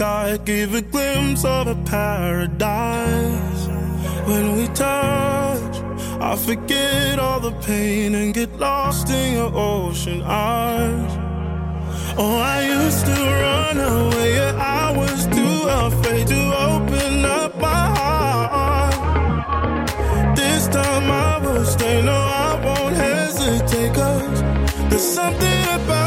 Sky, give a glimpse of a paradise. When we touch, I forget all the pain and get lost in your ocean eyes. Oh, I used to run away, yeah, I was too afraid to open up my heart. This time I will stay, no, I won't hesitate, cause there's something about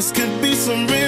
this could be some real,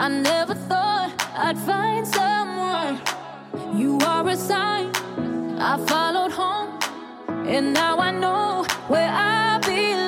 I never thought I'd find someone. You are a sign. I followed home, and now I know where I belong.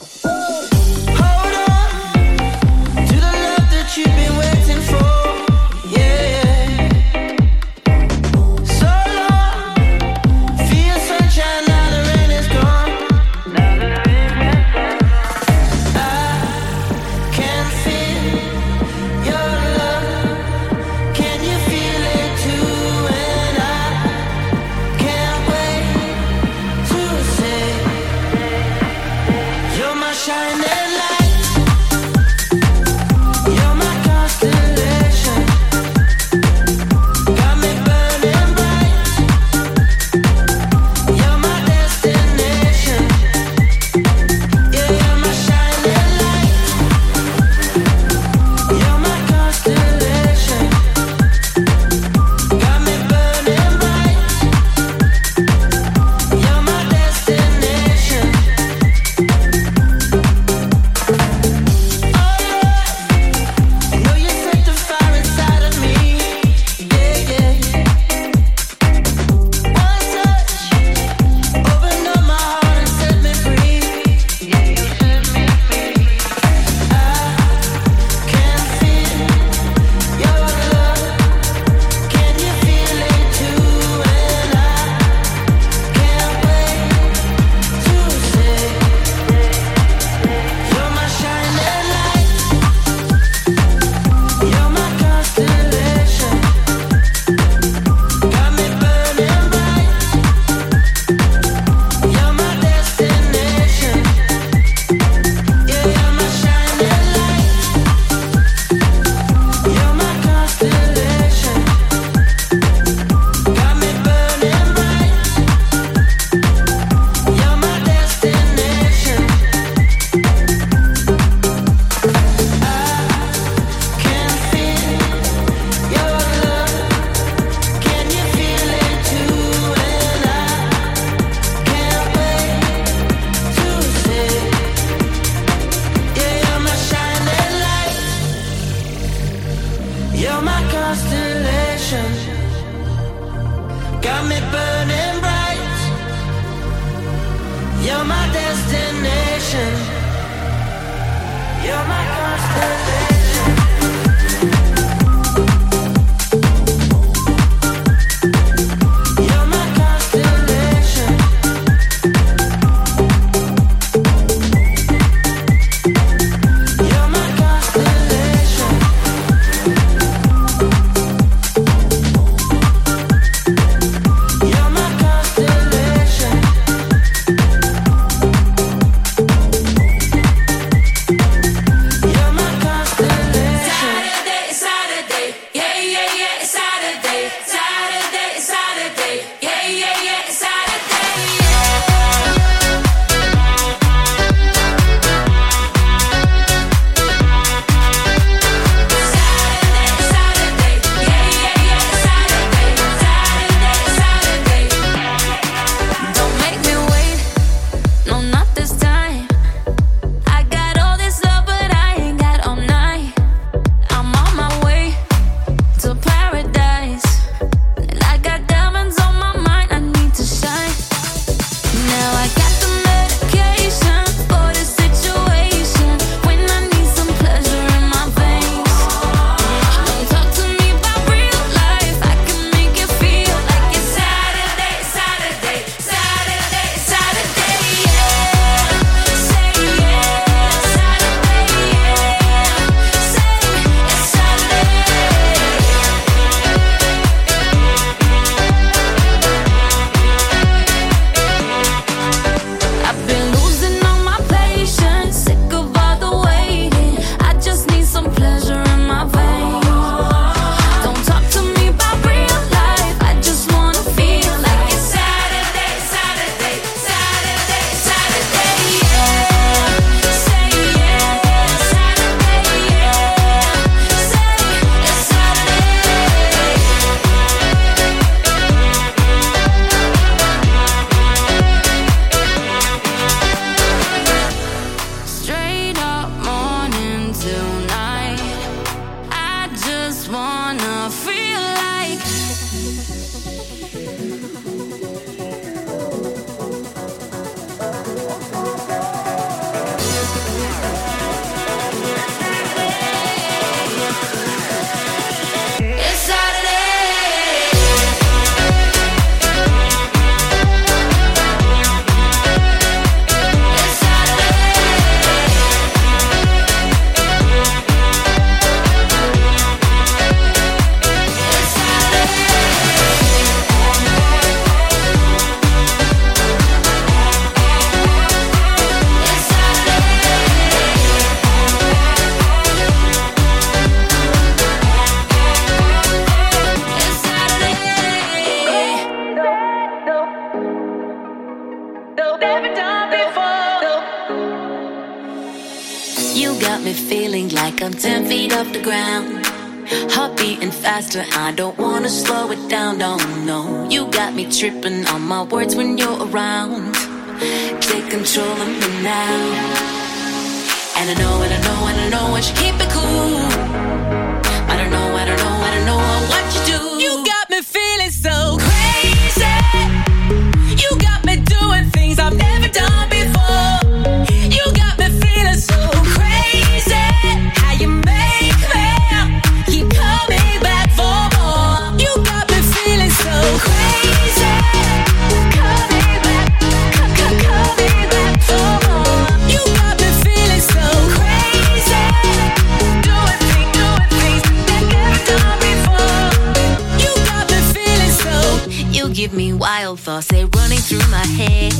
Wild thoughts, they're running through my head.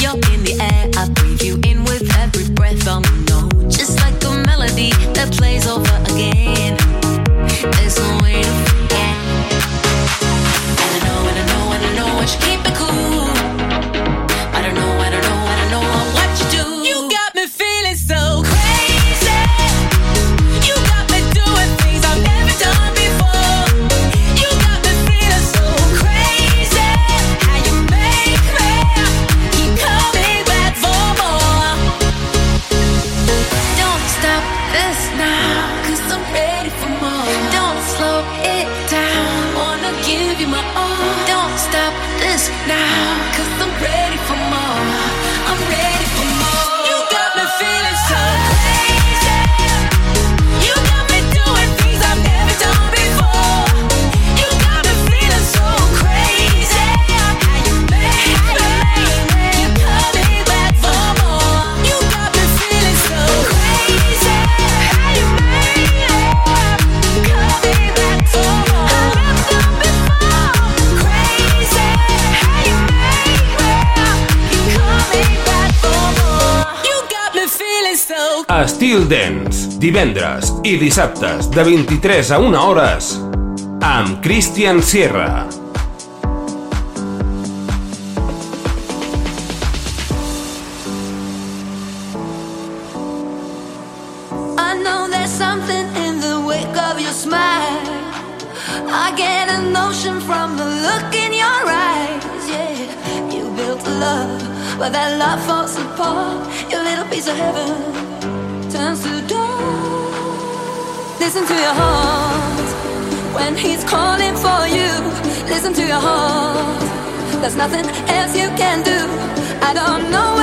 You're in the air, I breathe you in with every breath oh, I'm know. Just like a melody that plays over again. There's no way to Steel Dance, divendres i dissabtes de 23 a 1 hores amb Christian Sierra. I know there's something in the wake of your smile. I get a notion from the look in your eyes. Yeah, you built a love, but that love falls apart. Your little piece of heaven. to. Listen to your heart when he's calling for you. Listen to your heart. There's nothing else you can do. I don't know.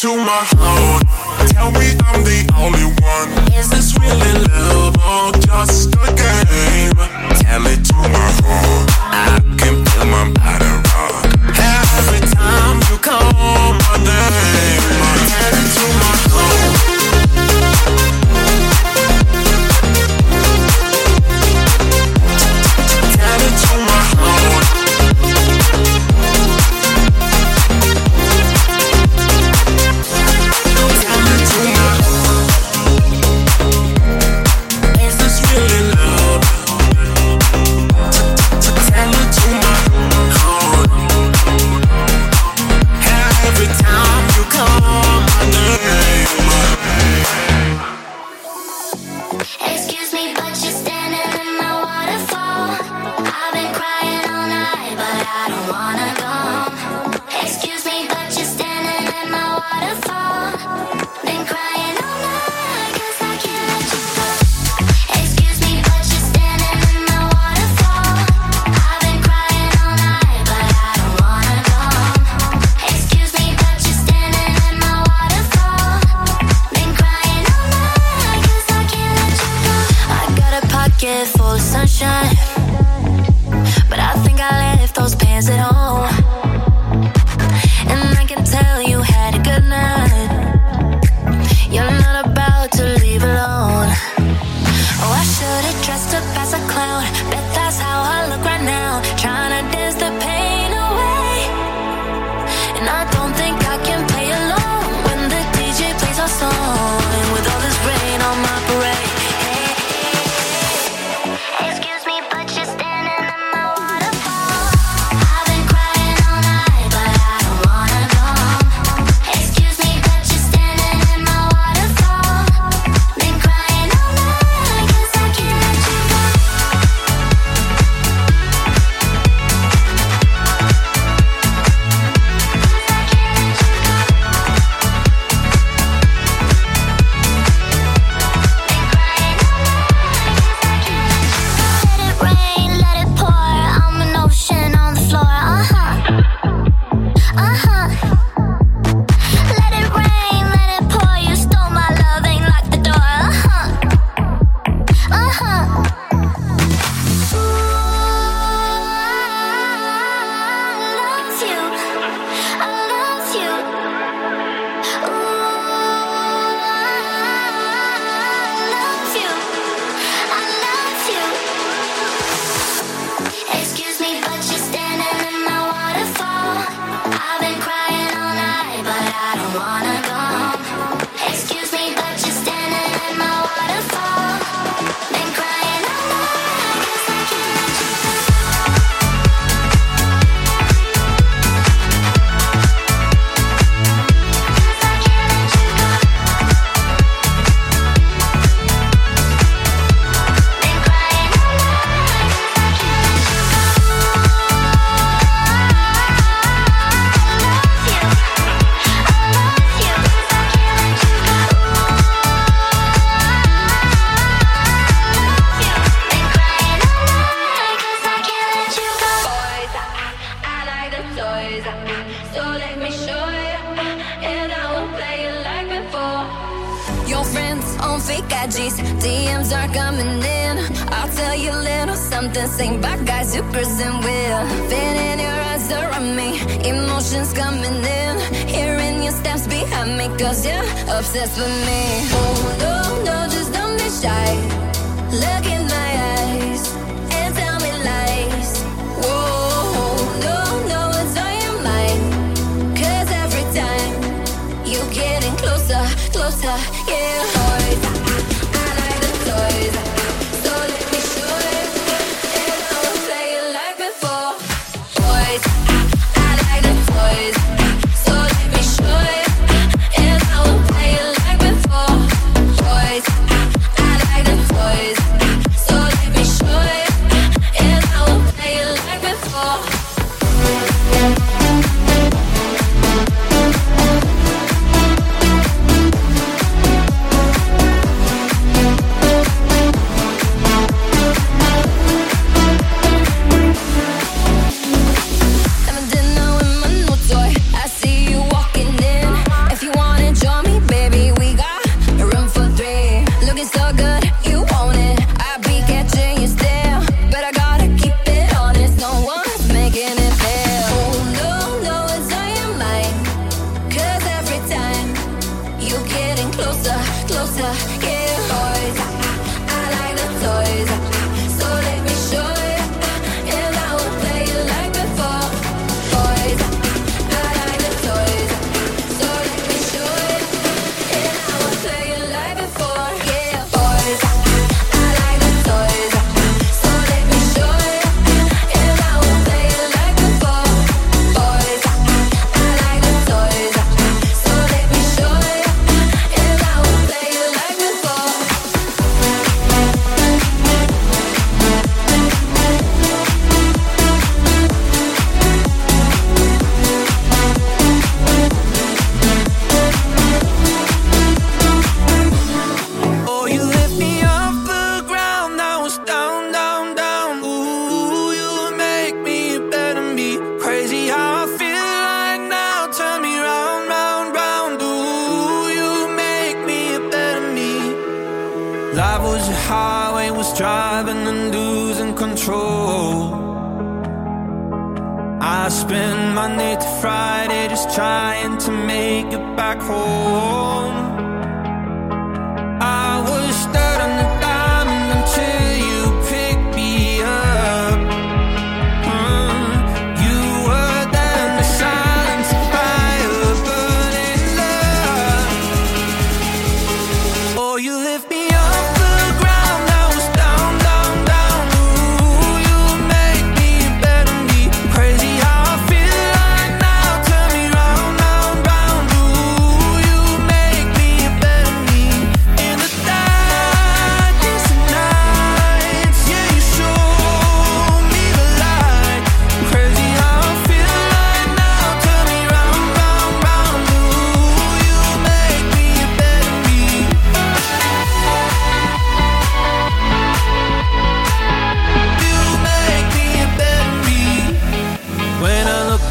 to my heart. Tell me I'm the only one. Is this really love or just a game? Tell it to my heart. So let me show you, and I won't play it like before. Your friends on fake IGs, DMs are coming in. I'll tell you little something, sing back, guys who and will. Feeling your eyes around me, emotions coming in. Hearing your steps behind me, cause you're obsessed with me. Oh, no, no, just don't be shy. Looking. yeah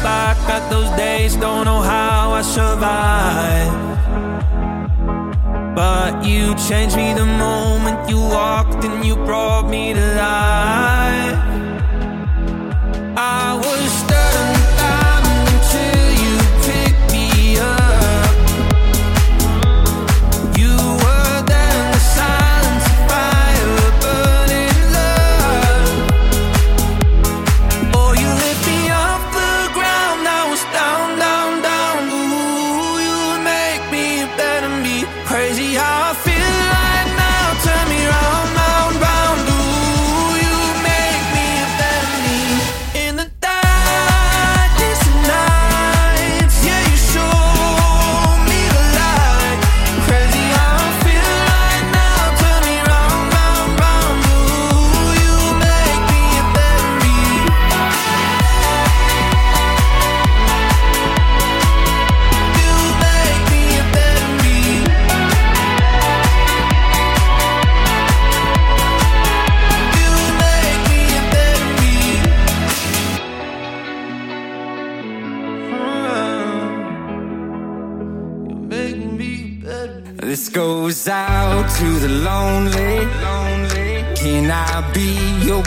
back at those days, don't know how I survived. But you changed me the moment you walked and you brought me to life.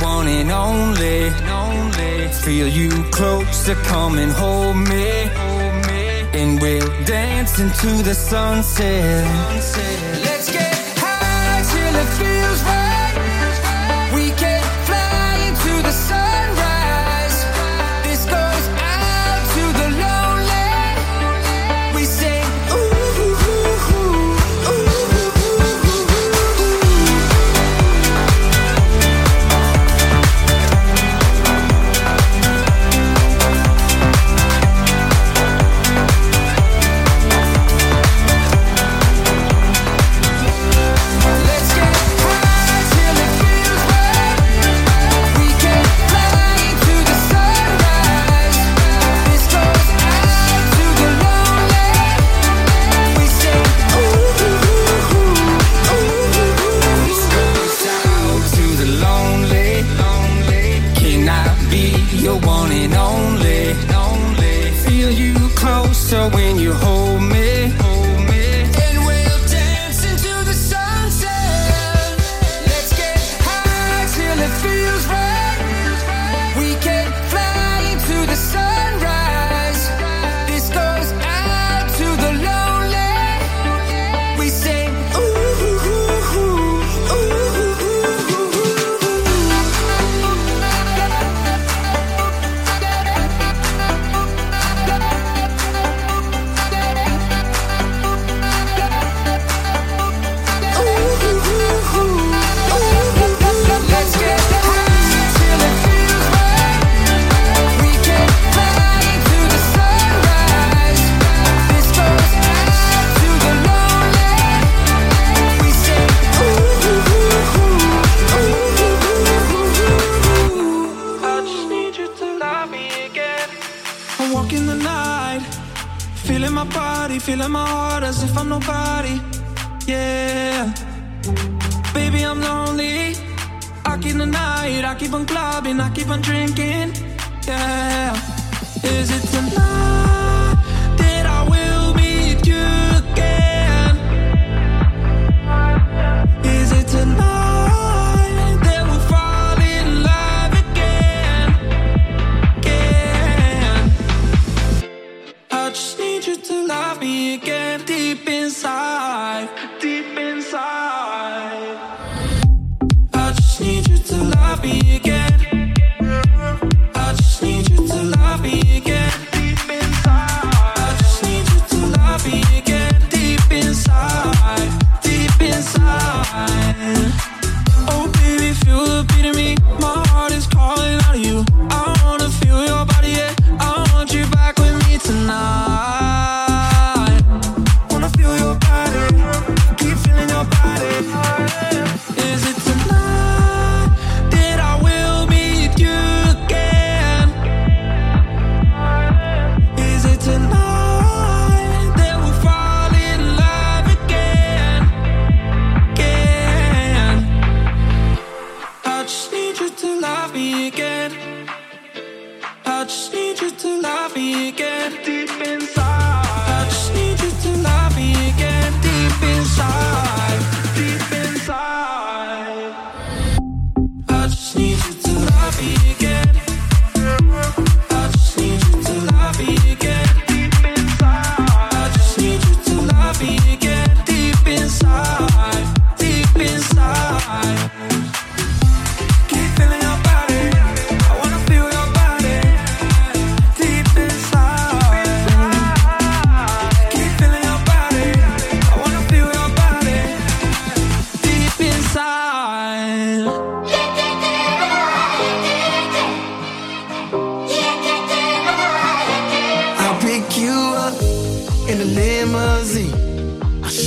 one and only. Feel you close to come and hold me. And we'll dance into the sunset. Let's get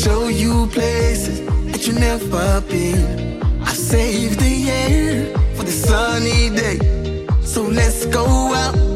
show you places that you never been. I saved the air for the sunny day, so let's go out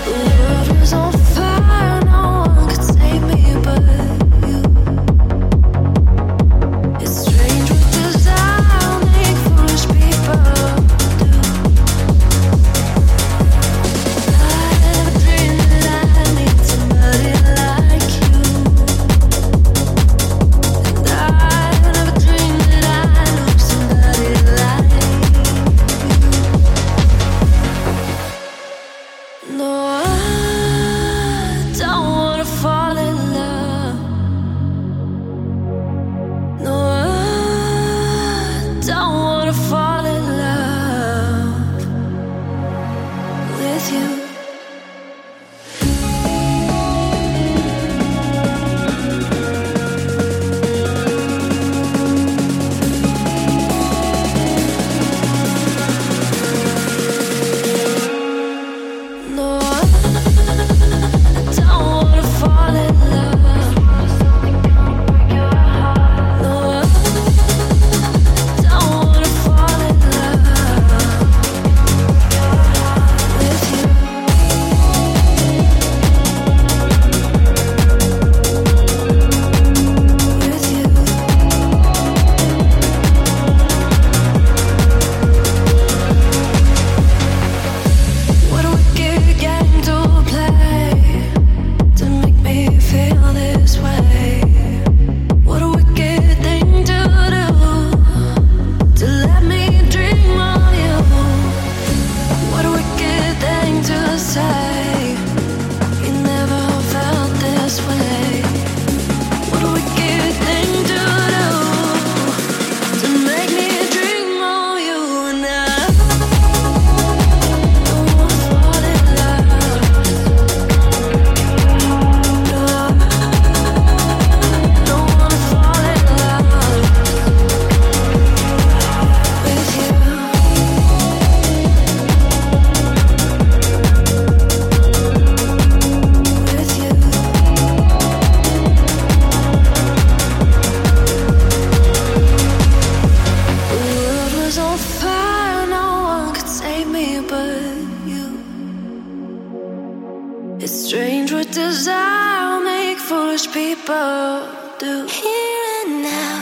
Do. Here and now.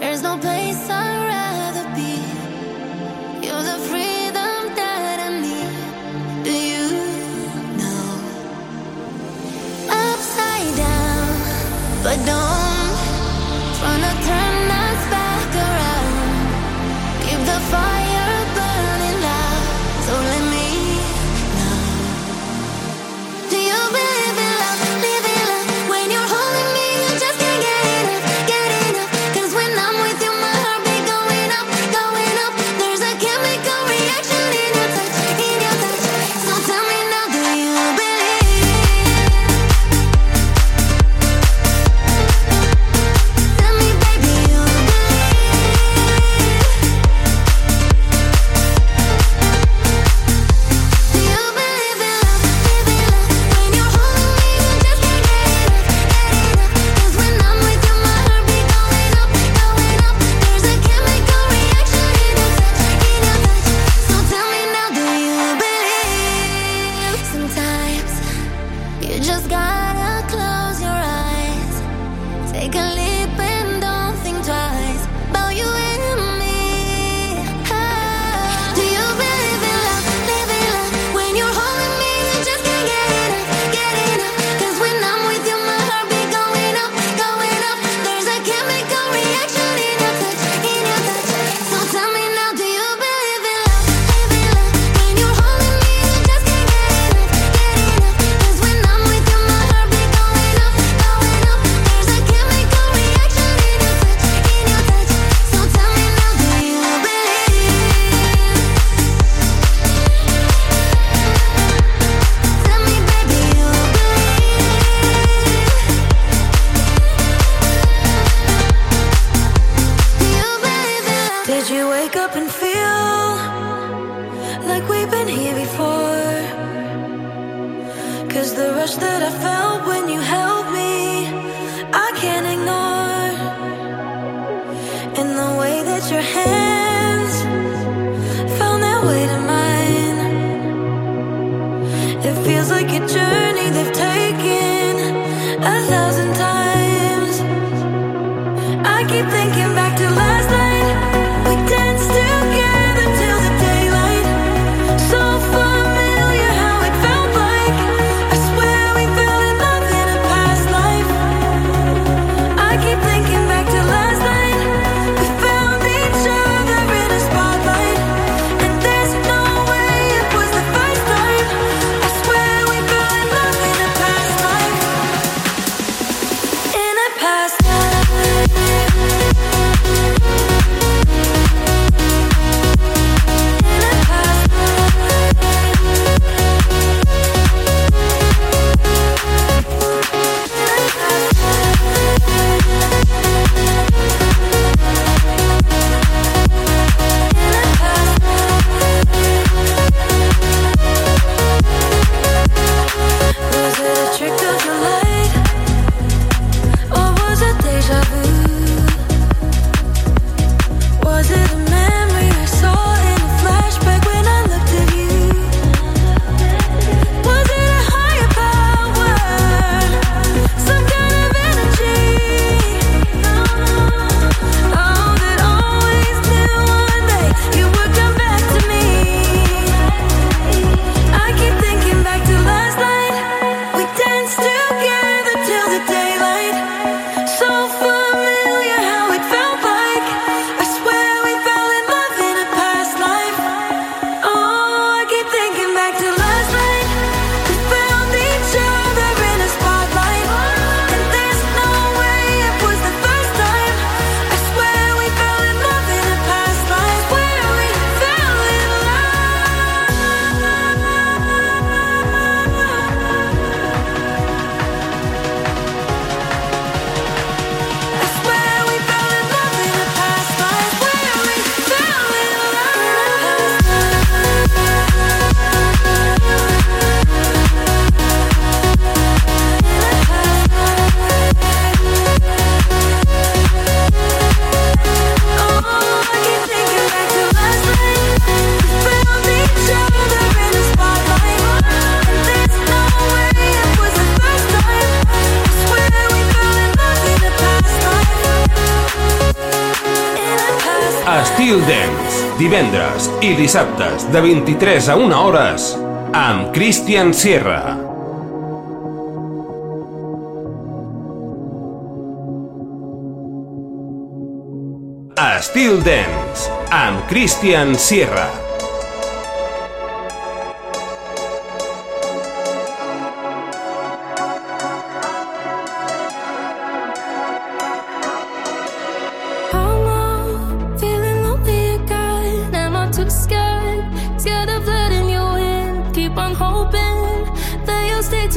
There's no place I'd dissabtes de 23 a 1 hores amb Christian Sierra. Estil Dance amb Christian Sierra.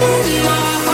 Ooh, my